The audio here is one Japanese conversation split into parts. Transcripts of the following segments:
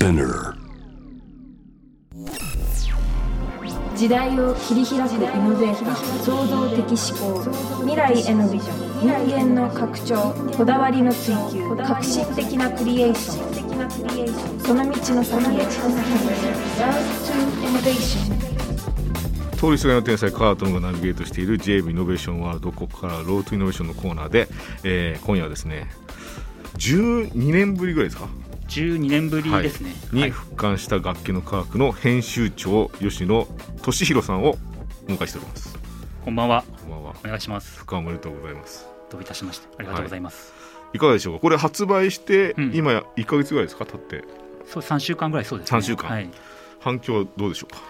Spinner. 時代を切り開くイノベーター創造的思考未来へのビジョン人間の拡張こだわりの追求革新的なクリエーション。その道の先へ。通りすがりの天才カートンがナビゲートしている JV イノベーションワールドここからロートイノベーションのコーナーで、えー今夜はですね12年ぶりぐらいですか？12年ぶりですね。はいに復刊した楽器の科学の編集長吉野俊弘さんをお迎えしておりますこんばんは。こんばんはお願いします。復刊おめでとうございますどういたしまして。ありがとうございます。いかがでしょうか？これ発売してうん今や1か月ぐらいですか？経ってそう、3週間ぐらいそうです、ね。3週間はい。反響はどうでしょうか？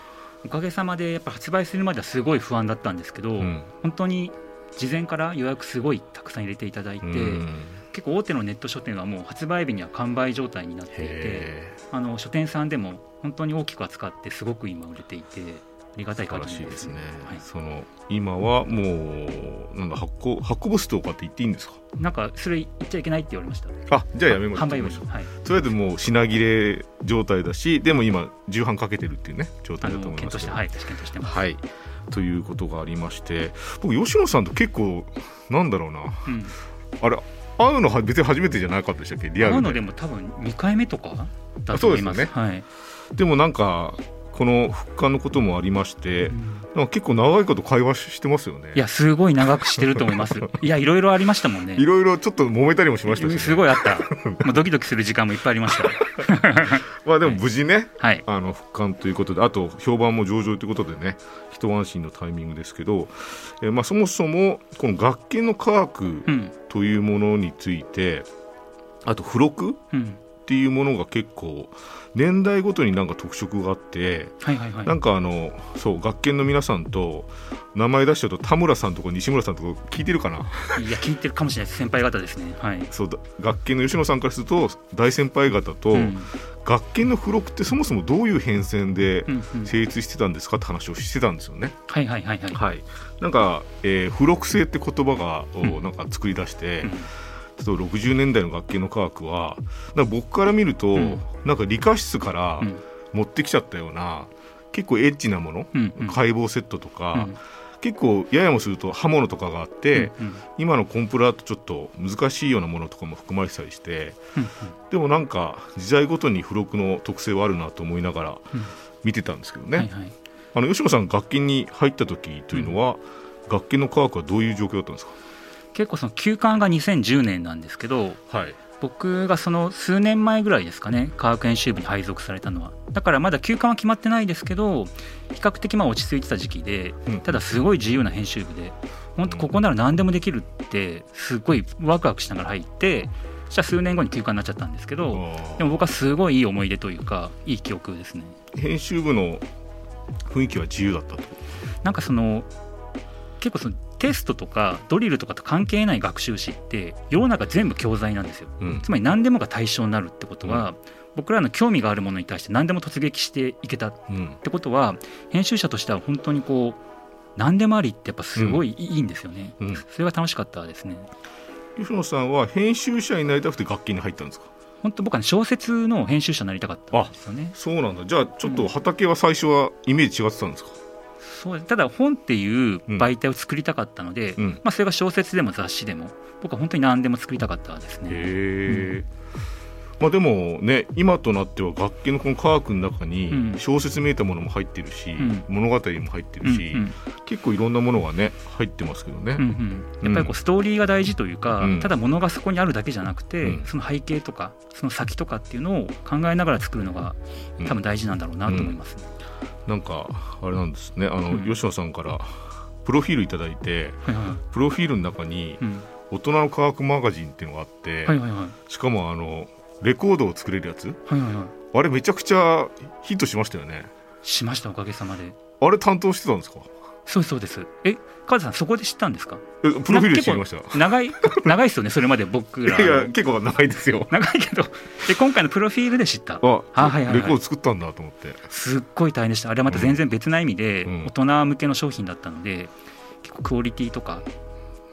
おかげさまで、やっぱ発売するまではすごい不安だったんですけど、うん本当に事前から予約すごいたくさん入れていただいて、うん結構大手のネット書店はもう発売日には完売状態になっていて、へあの書店さんでも本当に大きく扱ってすごく今売れていて、ありがたい限りでね。らしいですすね、はい。その今はもうなんだ発行発行部数とかって言っていいんですか？なんかそれ言っちゃいけないって言われました。あじゃあやめましょう。販売部にはい。とりあえずもう品切れ状態だしでも今重版かけてるっていうね状あ態だとの思います検討して、はい、検討してます。はい。ということがありまして僕吉野さんと結構なんだろうな。うん。あれ会うのは別に初めてじゃなかったでしたっけ？リアルで会うのでも多分2回目とかだと思います。そうですはい。でもなんかこの復刊のこともありまして、なんか結構長いこと会話してますよねいや、すごい長くしてると思います。いや、いろいろありましたもんね。いろいろちょっと揉めたりもしましたし、ね、すごいあった。もうドキドキする時間もいっぱいありました。まあでも無事ね、はい。あの復刊ということであと評判も上々ということでね一安心のタイミングですけど、えーまあ、そもそもこの楽器の科学うん。というものについてあと付録っうん。ていうものが結構年代ごとになんか特色があってはいはいはい。なんかあのそう学研の皆さんと名前出しちゃうと田村さんとか西村さんとか聞いてるかな？いや、聞いてるかもしれないです。先輩方ですね。はい。そうだ学研の吉野さんからすると大先輩方と、うん。学研の付録ってそもそもどういう変遷でうんうん成立してたんですかって話をしてたんですよね。はいはいはいはい。はい、なんか、えー付録性って言葉がをうんなんか作り出して、うん例えば60年代の学研の科学はか僕から見ると、うん。なんか理科室からうん。持ってきちゃったような結構エッチなもの、うんうん。解剖セットとか、うん。結構ややもすると刃物とかがあって、うんうん。今のコンプラだとちょっと難しいようなものとかも含まれてたりしてうんでもなんか時代ごとに付録の特性はあるなと思いながらうん。見てたんですけどね、はいはい。あの吉野さん楽器に入った時というのは、楽器の科学はどういう状況だったんです結構その休刊が2010年なんですけど、かはい。僕がその数年前ぐらいですかね科学編集部に配属されたのは。だからまだ休刊は決まってないですけど比較的まあ落ち着いてた時期でうん。ただすごい自由な編集部で本当ここなら何でもできるってすごいワクワクしながら入ってそしたら数年後に休刊になっちゃったんですけどでも僕はすごいいい思い出というかいい記憶ですね。編集部の雰囲気は自由だったと。なんかその結構そのテストとかドリルとかと関係ない学習史って世の中全部教材なんですよ。うん。つまり何でもが対象になるってことは、僕らの興味があるものに対して何でも突撃していけたっうん。てことは編集者としては本当にこう何でもありってやっぱすごいいいんですよね、うん。それが楽しかったですね。吉野さんは編集者になりたくて楽器に入ったんですか？本当僕は、ね、小説の編集者になりたかったんですよね。そうなんだ。じゃあちょっと畑は最初はイメージ違ってたんですか、そうただ本っていう媒体を作りたかったので、うん。まあ、それが小説でも雑誌でも僕は本当に何でも作りたかったですね。まあでもね今となっては楽器のこの科学の中うん。に小説めいたものも入ってるし、ん。物語も入ってるし、うんうん。結構いろんなものがね入ってますけどね、うんうん、やっぱりこうストーリーが大事というか、うん。ただ物がそこにあるだけじゃなくて、うん。その背景とかその先とかっていうのを考えながら作るのがうん。多分大事なんだろうなと思いますね。なんかあれなんですね。あの、うん。吉野さんからプロフィールいただいてはいはいはい。プロフィールの中にうん。大人の科学マガジンっていうのがあって、はいはいはい。しかもあのレコードを作れるやつ？はいはいはい。あれめちゃくちゃヒットしましたよね。しましたおかげさまで。あれ担当してたんですか？そうそうです。え川田さんそこで知ったんですか？えプロフィールで知りました。長い 長いですよねそれまで僕らいやいや結構長いですよ。長いけど。で今回のプロフィールで知った。あ、あはいはいはい。レコード作ったんだと思って。すっごい大変でした。あれはまた全然別な意味でうん。大人向けの商品だったので結構クオリティとか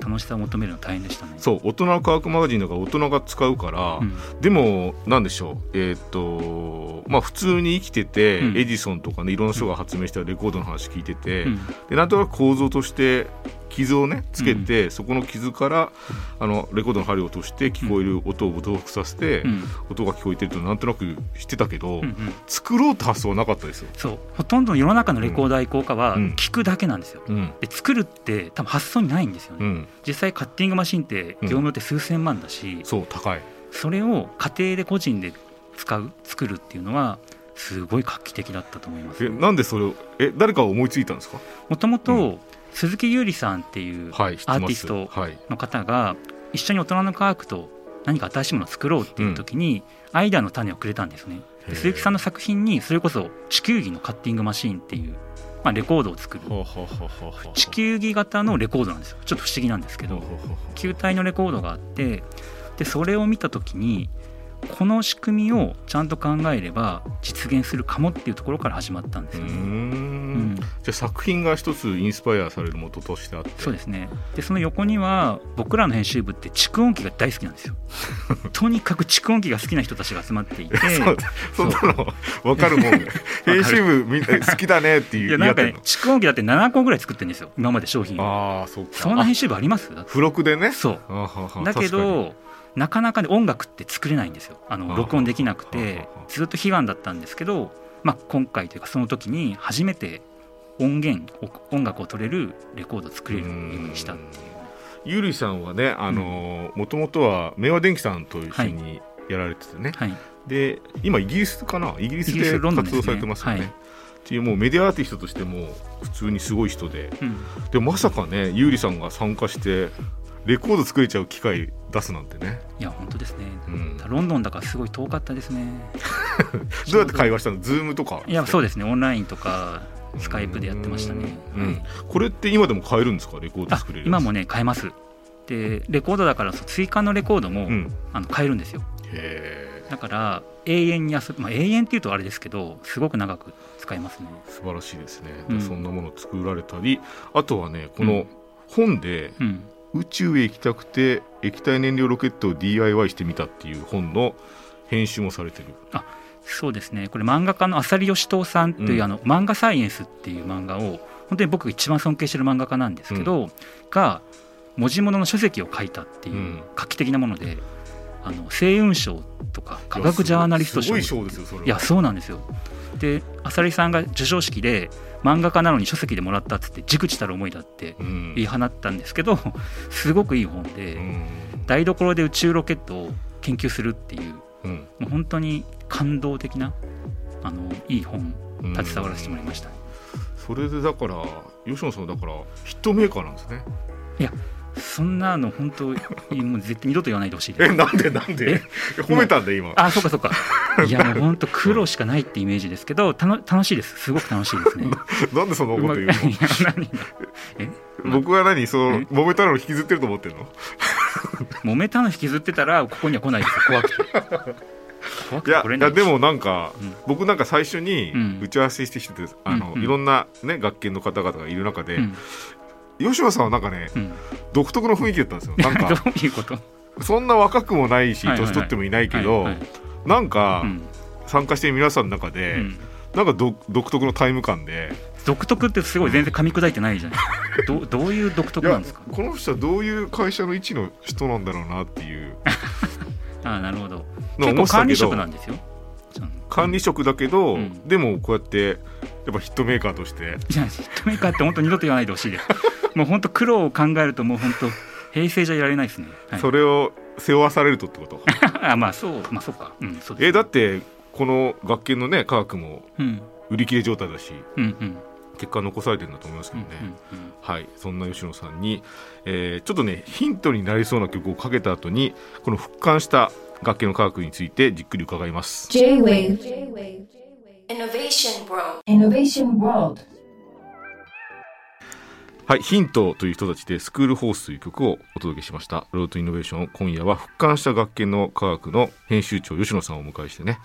楽しさを求めるの大変でしたね。そう大人の科学マガジンだから大人が使うから、うん。でもなんでしょうえーっとまあ普通に生きてて、うん。エジソンとかねいろんな人が発明したレコードの話聞いてて、うん。でなんとなく構造として傷をねつけて、そこの傷からあのレコードの針を落として聞こえる音を増幅させて、うん。音が聞こえてるとなんとなく知ってたけど、うんうん。作ろうって発想はなかったですよ。そう。ほとんどの世の中のレコード愛好家はうん。聞くだけなんですよ、うん。で作るって多分発想にないんですよね、うん、実際カッティングマシンって業務用って数千万だし、そう高い。それを家庭で個人で使う作るっていうのはすごい画期的だったと思います。えなんでそれをえ誰かが思いついたんですか？もともうと鈴木優里さんっていうアーティストはい。の方が一緒に大人の科学と何か新しいものを作ろうっていう時にアイデアの種をくれたんですね、で鈴木さんの作品にそれこそ地球儀のカッティングマシーンっていう、まあ、レコードを作る。地球儀型のレコードなんですよ。ちょっと不思議なんですけど。球体のレコードがあってでそれを見た時にこの仕組みをちゃんと考えれば実現するかもっていうところから始まったんですよ。ね。うん。ん。じゃあ作品が一つインスパイアされる元としてあって。そうですね。でその横には僕らの編集部って蓄音機が大好きなんですよ。とにかく蓄音機が好きな人たちが集まっていて。そんなの分かるもんね。編集部みんな好きだねっていういやなんかね蓄音機だって7個ぐらい作ってるんですよ今まで商品を。ああそっか。そんな編集部あります？付録でね。そう。だけどなかなかね音楽って作れないんですよ。あはあの録音できなくはてずっと悲願だったんですけど、まあ、今回というかその時に初めて音源お音楽を取れるレコードを作れるようにしたっていう。ゆりさんはねあのもともとは明和電機さんと一緒にやられててね、はい。で今イギリスかな？イギリスで活動されてますよね。はい。っていうもうメディアアーティストとしても普通にすごい人で。うん。でもまさかねゆうりさんが参加してレコード作れちゃう機会出すなんてね、いや本当ですね。うん、ロンドンだからすごい遠かったですね。どうやって会話したの？ Zoomとか？いやそうですね。オンラインとか Skype でやってましたね、うん。はい。これって今でも買えるんですか？レコードあ作れる今もね買えます。でレコードだから追加のレコードも、うん。あの買えるんですよ。へえ。だから永遠に遊ぶ、まあ、永遠っていうとあれですけどすごく長く使えますね。素晴らしいですね、うん。そんなものを作られたりあとはねこの本でうん宇宙へ行きたくて液体燃料ロケットを DIY してみたっていう本の編集もされてる。そうですね。これ漫画家の浅利義藤さんという、うん。あの漫画サイエンスっていう漫画を本当に僕が一番尊敬してる漫画家なんですけど、が文字物の書籍を書いたっていううん。画期的なもので、あの星雲賞とか科学ジャーナリスト賞。いやそうなんですよ。で浅利さんが授賞式で漫画家なのに書籍でもらったっつってじくじたる思いだってうん。言い放ったんですけど すごくいい本で、うん。台所で宇宙ロケットを研究するっていううん。もう本当に感動的なあのいい本うん。携わらせてもらいました、それでだから吉野さんはだからヒットメーカーなんですねそんなの本当もう絶対二度と言わないでほしいえなんでなんで？褒めたんで今。あそうかそうか。いやもう本当苦労しかないってイメージですけどたの楽しいです。すごく楽しいですね。なんでそんなこと言ううま僕は何そうえ？揉めたのを引きずってると思ってるの？揉めたの引きずってたらここには来ないですよ。怖くて。いやいいやでもなんか、うん。僕なんか最初にうん。打ち合わせしてきてて、あのうんうん。いろんなね学研の方々がいる中で、うん吉野さんはなんかねうん。独特の雰囲気だったんですよ。なん どかういうこと？そんな若くもないし年取ってもいないけど、なんか、うん。参加してる皆さんの中で、うん。なんかど独特のタイム感で独特ってすごい全然噛み砕いてないじゃない どどういう独特なんですか？この人はどういう会社の位置の人なんだろうなっていう。ああなるほど。結構管理職なんですよ管理職だけど、うん。でもこうやってやっぱヒットメーカーとして。いやヒットメーカーって本当二度と言わないでほしいです もう本当苦労を考えるともう本当平成じゃいられないですね、はい、それを背負わされるとってこと？あまあそうまあそうか。うんそうですえだってこの学研のね科学もうん。売り切れ状態だしうんうん。結果残されてるんだと思いますけうんどね、うんうん。はい。そんな吉野さんに、えーちょっとねヒントになりそうな曲をかけた後にこの復刊した楽器の科学についてじっくり伺います。J-Wave Innovation World. Innovation World はいヒントという人たちでスクールホースという曲をお届けしました。ロードイノベーション今夜は復刊した楽器の科学の編集長吉野さんをお迎えしてね、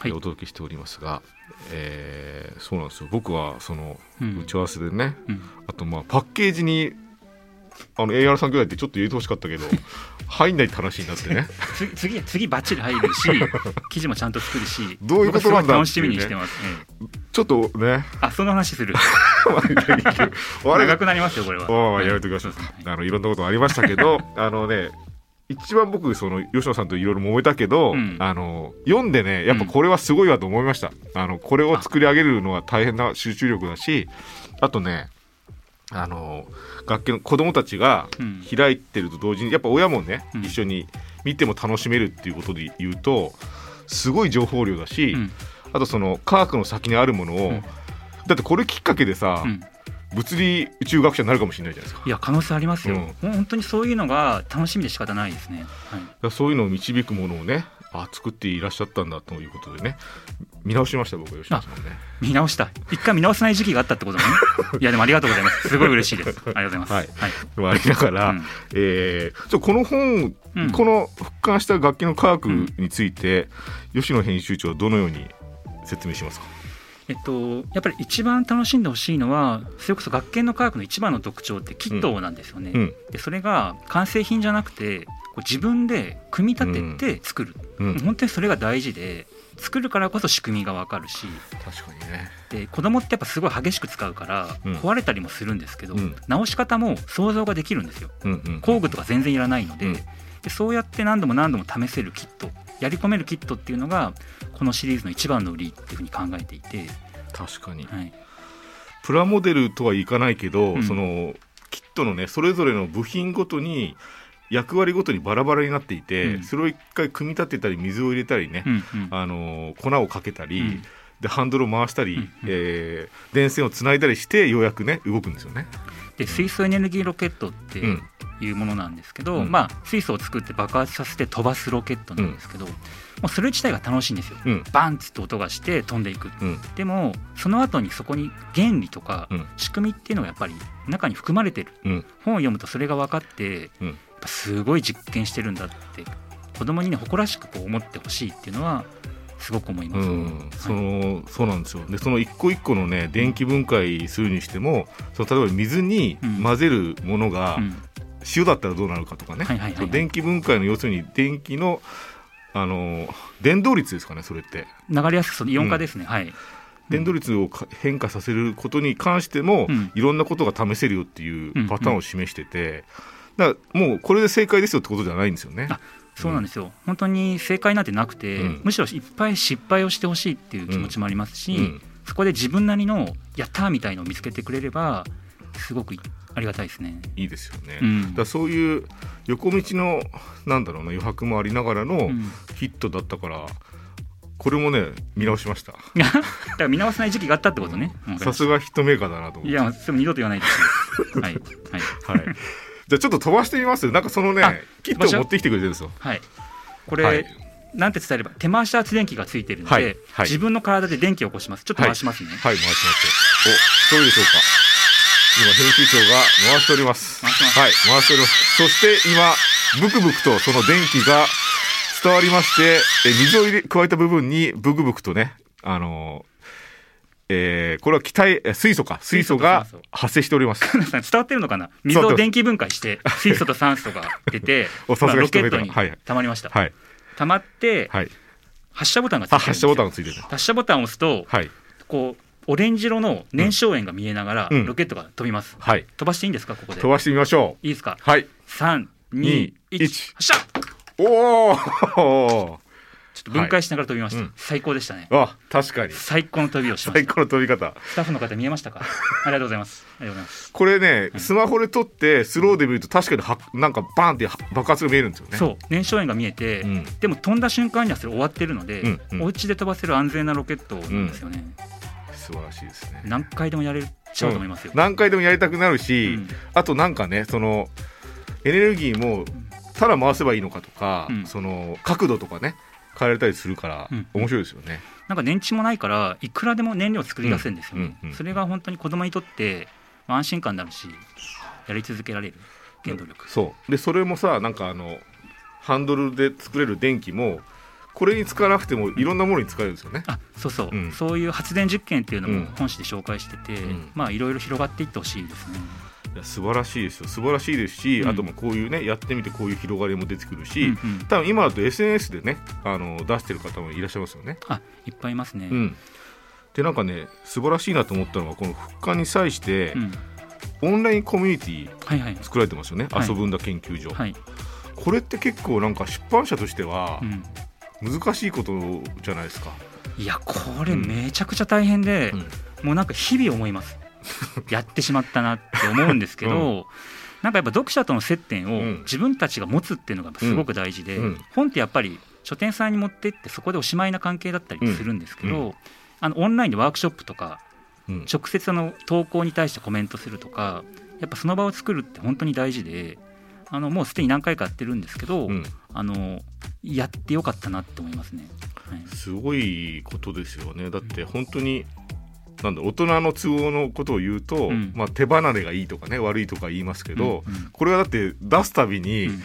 はい。お届けしておりますが、えーそうなんですよ。僕はそのうん。打ち合わせでね、うん。あとまあパッケージにあの AR 3兄弟ってちょっと入れてほしかったけど 入んないって話になってね。次次次バッチリ入るし 記事もちゃんと作るしどういうことなんだ僕はすごい楽しみにしてます、ええちょっとね。あその話する。長くなりますよこれは。ああはい。やめときましょうそうですね。あのいろんなことありましたけどあのね一番僕その吉野さんといろいろ揉めたけど、うん。あの読んでねやっぱこれはすごいわと思いました、あのこれを作り上げるのは大変な集中力だしあとねあの楽器の子供たちがうん。開いてると同時にやっぱ親もね、うん。一緒に見ても楽しめるっていうことで言うとすごい情報量だし、うん。あとその科学の先にあるものを、うん。だってこれきっかけでさ、うん。物理宇宙学者になるかもしれないじゃないですか。いや可能性ありますよ、うん。本当にそういうのが楽しみで仕方ないですね、はい、そういうのを導くものをねあ作っていらっしゃったんだということでね。見直しました僕は吉野さんね。見直した。一回見直さない時期があったってことね。いやでもありがとうございます。すごい嬉しいです。ありがとうございます。はい。はい。まあありながら、うん。えーちょこの本、うん。この復刊した楽器の科学について、吉野編集長はどのように説明しますか？えっと、やっぱり一番楽しんでほしいのはそれこそ学研の科学の一番の特徴ってキットなんですよね、うん。でそれが完成品じゃなくてこう自分で組み立てて作る、うん。本当にそれが大事で作るからこそ仕組みが分かるし。確かにね。で子供ってやっぱすごい激しく使うからうん。壊れたりもするんですけど、うん。直し方も想像ができるんですよ。うんうん。工具とか全然いらないので,、うん。でそうやって何度も何度も試せるキットやり込めるキットっていうのがこのシリーズの一番の売りっていうふうに考えていて、確かに。はい、プラモデルとはいかないけど、うん。そのキットのねそれぞれの部品ごとに役割ごとにバラバラになっていて、うん。それを一回組み立てたり水を入れたりね、うんうん。あの粉をかけたり、うん。でハンドルを回したり、うんうん。えー電線をつないだりしてようやくね動くんですよね。で水素エネルギーロケットってうん。いうものなんですけど、うん。まあ、水素を作って爆発させて飛ばすロケットなんですけど、もうそれ自体が楽しいんですよ。うん。バンッつって音がして飛んでいくう。ん。でもその後にそこに原理とかうん。仕組みっていうのがやっぱり中に含まれてる。うん。本を読むとそれが分かって、ぱすごい実験してるんだって子供にね誇らしくこう思ってほしいっていうのはすごく思います、うん、そはいのそうなんですよ。でその一個一個のね電気分解するにしてもその例えば水に混ぜるものがうん。塩だったらどうなるかとかね、電気分解の要するに電気のあの伝導率ですかねそれって。流れやすくそのイオン化ですね、はい。伝導率をか変化させることに関しても、うん。いろんなことが試せるよっていうパターンを示してて、だからもうこれで正解ですよってことじゃないんですよね。あそうなんですよ、本当に正解なんてなくて、うんむしろいっぱい失敗をしてほしいっていう気持ちもありますし、うんそこで自分なりのやったーみたいのを見つけてくれればすごくありがたいですね。いいですよね。うんだそういう横道のなんだろうな余白もありながらのうんヒットだったから、これもね見直しました。だから見直さない時期があったってことね。さすがヒットメーカーだなと思って。いや、それも二度と言わないですよ。はい。はい。はい。じゃあちょっと飛ばしてみます？なんかそのあねキットを持ってきてくれてるんですよ。はい。これ、はいなんて伝えれば、手回し圧電機がついてるので、はいはい自分の体で電気を起こします。ちょっと回しますね。はい回します。お、どうでしょうか。今編集長が回しております。回してますはい、回しております。そして今ブクブクとその電気が伝わりまして、え水を入れ加えた部分にブクブクとね、あのえーこれは気体え水素か水素が発生しております。伝わってるのかな？水を電気分解して、水素と酸素が出て お、さすがロケットに一目だはい溜まりました。はい溜まって、はい。発射ボタンがついてある発射ボタンがついてる。発射ボタンを押すと、はいこう、オレンジ色の燃焼炎が見えながら、うんロケットが飛びます。はい。飛ばしていいんですか、ここで。飛ばしてみましょう。いいですか？はい。3、2、1、1発射おお。ちょっと分解しながら飛びました。はいうん最高でしたね。あ確かに最高の飛びをしました。最高の飛び方。スタッフの方見えましたか？ありがとうございます。ありがとうございます。これね、スマホで撮ってスローで見ると確かにはなんかバーンって爆発が見えるんですよね。そう、燃焼炎が見えて、うんでも飛んだ瞬間にはそれ終わってるので、うんうんお家で飛ばせる安全なロケットなんですよね。素晴らしいですね。何回でもやれちゃうと思いますよ。何回でもやりたくなるし、うんあとなんかねそのエネルギーもただ回せばいいのかとか、うんその角度とかね変えられたりするからうん。面白いですよね。なんか電池もないからいくらでも燃料作り出せるんですよ。ね、うんうんうん。それが本当に子供にとってまあ安心感になるしやり続けられる。原動力、そう。でそれもさなんかあのハンドルで作れる電気もこれに使わなくてもいろんなものに使えるんですよね。あそうそう、うん。そういう発電実験っていうのうん。も本誌で紹介してて、ん。まあいろいろ広がっていってほしいですねいや素晴らしいですよ。素晴らしいですし、うん。あともこういうねやってみてこういう広がりも出てくるし、うんうん。多分今だと SNS でねあの出してる方もいらっしゃいますよね。あいっぱいいますね。うん、でなんかね素晴らしいなと思ったのがこの復刊に際して、うん。オンラインコミュニティはいはい。作られてますよね、はい。遊ぶんだ研究所、はい。これって結構なんか出版社としてはうん。難しいことじゃないですか。いやこれめちゃくちゃ大変で、うん。もうなんか日々思います やってしまったなって思うんですけど、なんかやっぱ読者との接点をうん。自分たちが持つっていうのがすごく大事で、うん。本ってやっぱり書店さんに持ってってそこでおしまいな関係だったりするんですけど、あのオンラインでワークショップとかうん。直接あの投稿に対してコメントするとかやっぱその場を作るって本当に大事であのもうすでに何回かやってるんですけど、うん。あのやってよかったなって思いますね。はい。すごいことですよね。だって本当になんだ大人の都合のことを言うと、うん。まあ、手離れがいいとかね悪いとか言いますけど、うんうん。これはだって出すたびにうん。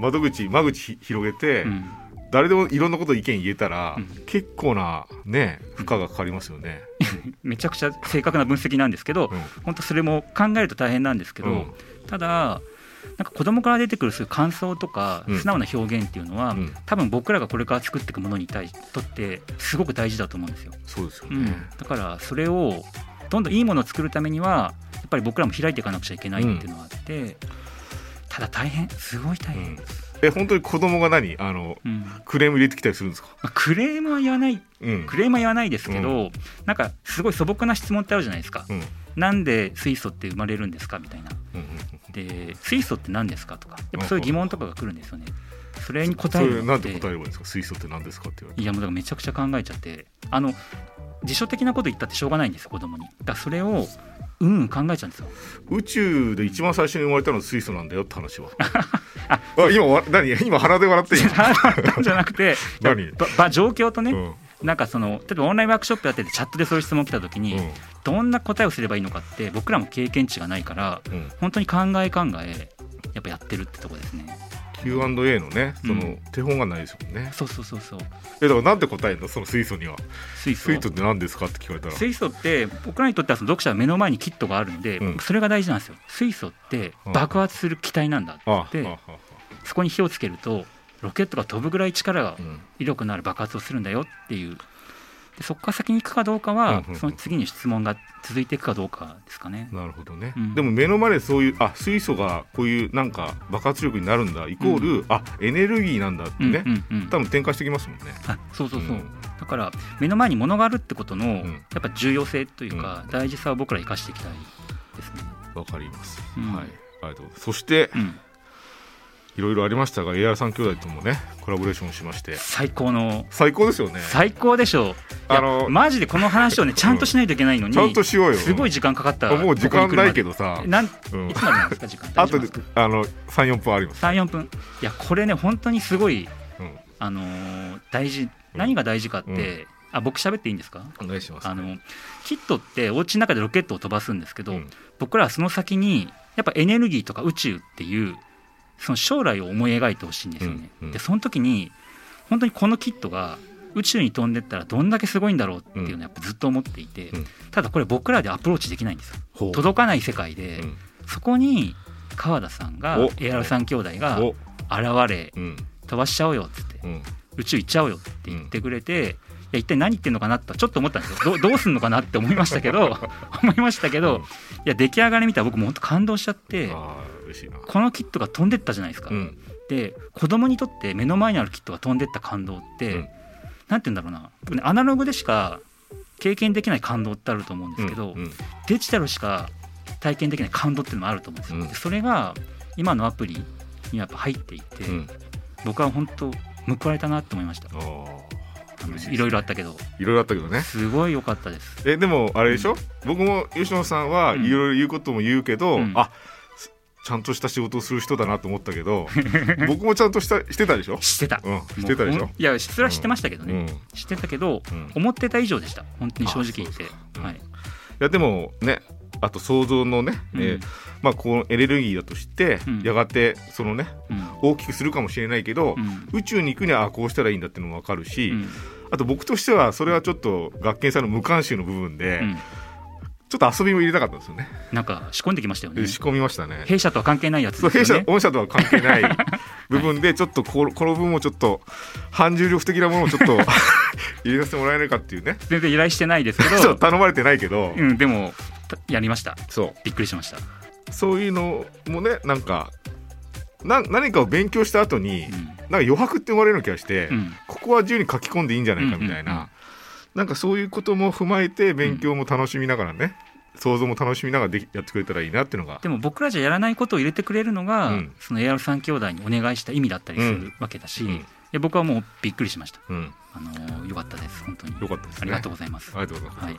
窓口間口ひ広げて、うん。誰でもいろんなこと意見言えたら、うん。結構なね負荷がかかりますよね。めちゃくちゃ正確な分析なんですけど、うん。本当それも考えると大変なんですけど、うん。ただなんか子供から出てくるそういう感想とかうん。素直な表現っていうのは、うん。多分僕らがこれから作っていくものに対しとってすごく大事だと思うんですよ、そうですよね。うん、だからそれをどんどんいいものを作るためにはやっぱり僕らも開いていかなくちゃいけないっていうのがあって、ただ大変。すごい大変、うん。え本当に子供が何？あのうん。クレーム入れてきたりするんですか？まあクレームは言わない。うん。クレームは言わないですけど、なんかすごい素朴な質問ってあるじゃないですか、うんなんで水素って生まれるんですかみたいな。で水素って何ですかとか。やっぱそういう疑問とかが来るんですよね。それにそ答えるなんてて答えればいいんですか？水素って何ですかって言われて。いやもうだからめちゃくちゃ考えちゃって。あの辞書的なこと言ったってしょうがないんですよ子供に。だそれをうんうん考えちゃうんですよ。宇宙で一番最初に生まれたのは水素なんだよって話は。あ今わ何？今鼻で笑ってい じゃなくて 何？ばば状況とね、うんなんかその例えばオンラインワークショップやっててチャットでそういう質問来た時に、うん。どんな答えをすればいいのかって僕らも経験値がないからうん。本当に考え考えやっぱやってるってとこですね。Q&A のねその、うん。手本がないですもんね。そうそうそうそう。えだからなんて答えるの？その水素には。水素。水素って何ですかって聞かれたら。水素って僕らにとってはその読者は目の前にキットがあるんで、うん。それが大事なんですよ。水素って爆発する気体なんだってそこに火をつけるとロケットが飛ぶぐらい力がうん。威力のある爆発をするんだよっていう。でそこから先に行くかどうかは、うんうんうんその次に質問が続いていくかどうかですかね。なるほどね、うん。でも目の前でそういうあ水素がこういうなんか爆発力になるんだイコール、あエネルギーなんだってね、うんうんうん。多分転換してきますもんね。あそうそうそう、うん。だから目の前に物があるってことの、ん。やっぱ重要性というか、大事さを僕ら生かしていきたいですね。わかります、うん。はい。ありがとうございます。そしてうん、いろいろありましたが AR 三兄弟ともねコラボレーションしまして。最高の。最高ですよね。最高でしょう。あのマジでこの話をねちゃんとしないといけないのに、ちゃんとしようよ。すごい時間かかった。もう時間ないけど。どさ、なんいうん。つまでなんですか時間？あとあの34分あります、三四分。いやこれね本当にすごいうん、あのー大事何が大事かって、あ僕喋っていいんですか？お願いしますあのキットってお家の中でロケットを飛ばすんですけど、うん。僕らはその先にやっぱエネルギーとか宇宙っていうその将来を思い描いてほしいんですよね。うんうん。でその時に本当にこのキットが宇宙に飛んでったらどんだけすごいんだろうっていうのをやっぱずっと思っていて、うん。ただこれ僕らでアプローチできないんですよ。届かない世界で、うん。そこに川田さんがお。AR 三兄弟がお。現れうん。飛ばしちゃおうよっつってうん。宇宙行っちゃおうよって言ってくれて、いや一体何言ってんのかなとちょっと思ったんですよ。ど どうすんのかなって思いましたけど 思いましたけど、うん。いや出来上がり見たら僕も本当感動しちゃって嬉しいなこのキットが飛んでったじゃないですか、うん。で子供にとって目の前にあるキットが飛んでった感動って、うん。なんて言うんだろうな。僕ねアナログでしか経験できない感動ってあると思うんですけど、うんうん。デジタルしか体験できない感動っていうのもあると思うんですよ、うん。でそれが今のアプリにやっぱ入っていて、うん。僕は本当報われたなって思いました。い。ろいろあったけど。いろいろあったけどね。すごい良かったです。えでもあれでしょ、僕も吉野さんはうん。いろいろ言うことも言うけど、うん。あすちゃんとした仕事をする人だなと思ったけど 僕もちゃんとしたしてたでしょ、してた。うん、してたでしょ？いやそれは知ってましたけどね、うん、い知ってたけど、うん。思ってた以上でした。本当に正直言って。はい、やでもねあと想像のね、うん。えーまあ、このエネルギーだとして、うん。やがてそのねうん。大きくするかもしれないけど、うん。宇宙に行くにはあこうしたらいいんだっていうのも分かるし、うん。あと僕としてはそれはちょっと学研さんの無関心の部分で、ょっと遊びも入れたかったんですよね。なんか仕込んできましたよね。仕込みましたね。弊社とは関係ないやつね。弊社御社とは関係ない部分でちょっとここの部分をちょっと反重力的なものをちょっと 入れさせてもらえないかっていうね。全然依頼してないですけど。頼まれてないけど、うんでもたやりました。そびっくりしました、うそういうのもねなんかな何かを勉強した後に、うん。なんか余白って生まれるような気がして、うん。ここは自由に書き込んでいいんじゃないかみたいな、なんかそういうことも踏まえて勉強も楽しみながらね、想像も楽しみながらできやってくれたらいいなっていうのが。でも僕らじゃやらないことを入れてくれるのが、うん。その AR3 兄弟にお願いした意味だったりするわけだし、うん。で僕はもうびっくりしました。うん。あのーよかったです本当に。よかったですね。ありがとうございます、ありがとうございます、はい。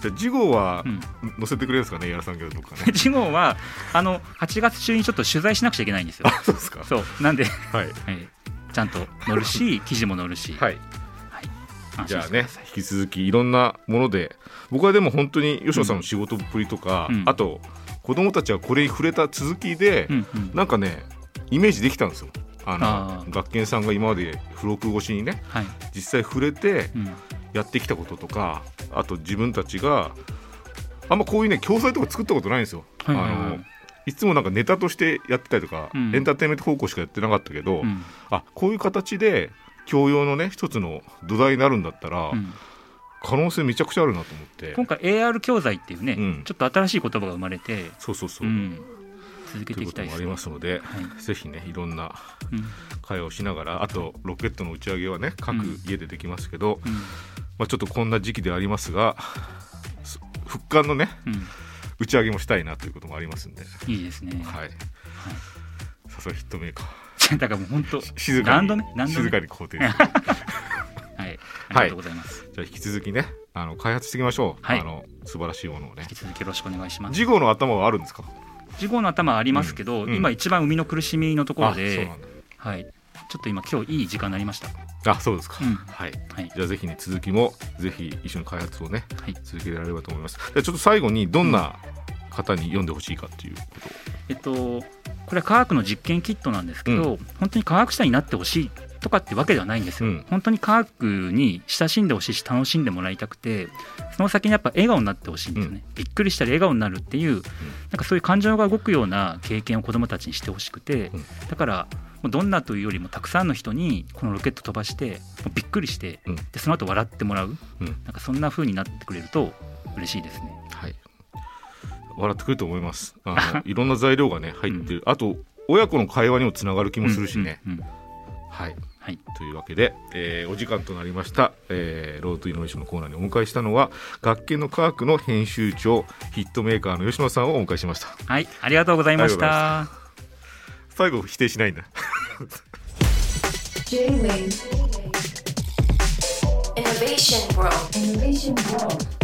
じゃあ次号はうん。載せてくれるんですかね、やらさんけどどっかね。次号はあの8月中にちょっと取材しなくちゃいけないんですよ。あそうですか。そう。なんで、はい。はい、ちゃんと載るし 記事も載るし、はいじゃあね引き続きいろんなもので僕はでも本当に吉野さんの仕事っぷりとか、うん。あと子供たちはこれに触れた続きで、うんうん。なんかねイメージできたんですよ。あの学研さんが今まで付録越しにねはい。実際触れてうん。やってきたこととかあと自分たちがあんまこういうね教材とか作ったことないんですよ。はいはいはい。あのいつもなんかネタとしてやってたりとか、うん。エンターテインメント方向しかやってなかったけど、うん。あこういう形で教養のね一つの土台になるんだったら、うん。可能性めちゃくちゃあるなと思って。今回 AR 教材っていうね、うん。ちょっと新しい言葉が生まれて、そうそうそう、うん、続けということもありていきたいですねますので、はい。ぜひねいろんなうん。会話をしながらあとロケットの打ち上げはね各うん。家でできますけど、うん。まあ、ちょっとこんな時期でありますがす復刊のねうん。打ち上げもしたいなということもありますんで、いいですね、はい、さすがヒットメーカー だからもう本当静かに何度目何度目静かに肯定はい。ありがとうございます、じゃあ引き続きねあの開発していきましょう、はい。あの素晴らしいものをね。引き続きよろしくお願いします。事後の頭はあるんですか？事後の頭ありますけど、うん。うん。今一番生みの苦しみのところではい。ちょっと今今日いい時間になりました。あそうですか、うん。はい。はい。じゃあぜひね続きもぜひ一緒に開発をねはい。続けられればと思います。じゃあちょっと最後にどんな方に読んでほしいかっていうこと。をえっとこれは科学の実験キットなんですけど、う本当に科学者になってほしいとかってわけではないんですよ、うん。本当に科学に親しんでほしいし楽しんでもらいたくてその先にやっぱ笑顔になってほしいんですよね、びっくりしたり笑顔になるっていう、なんかそういう感情が動くような経験を子どもたちにしてほしくて、うん。だからどんなというよりもたくさんの人にこのロケット飛ばしてびっくりして、うん。でその後笑ってもらう、うん。なんかそんな風になってくれると嬉しいですね。はい笑ってくると思います。あの いろんな材料がね入ってる、あと親子の会話にもつながる気もするしね、うんうんうん。はい。はい。というわけで、えーお時間となりました、えーロードイノベーションのコーナーにお迎えしたのは学研の科学の編集長ヒットメーカーの吉野さんをお迎えしました。はい、ありがとうございました。最後否定しないんだ J-Wave Innovation World. Innovation World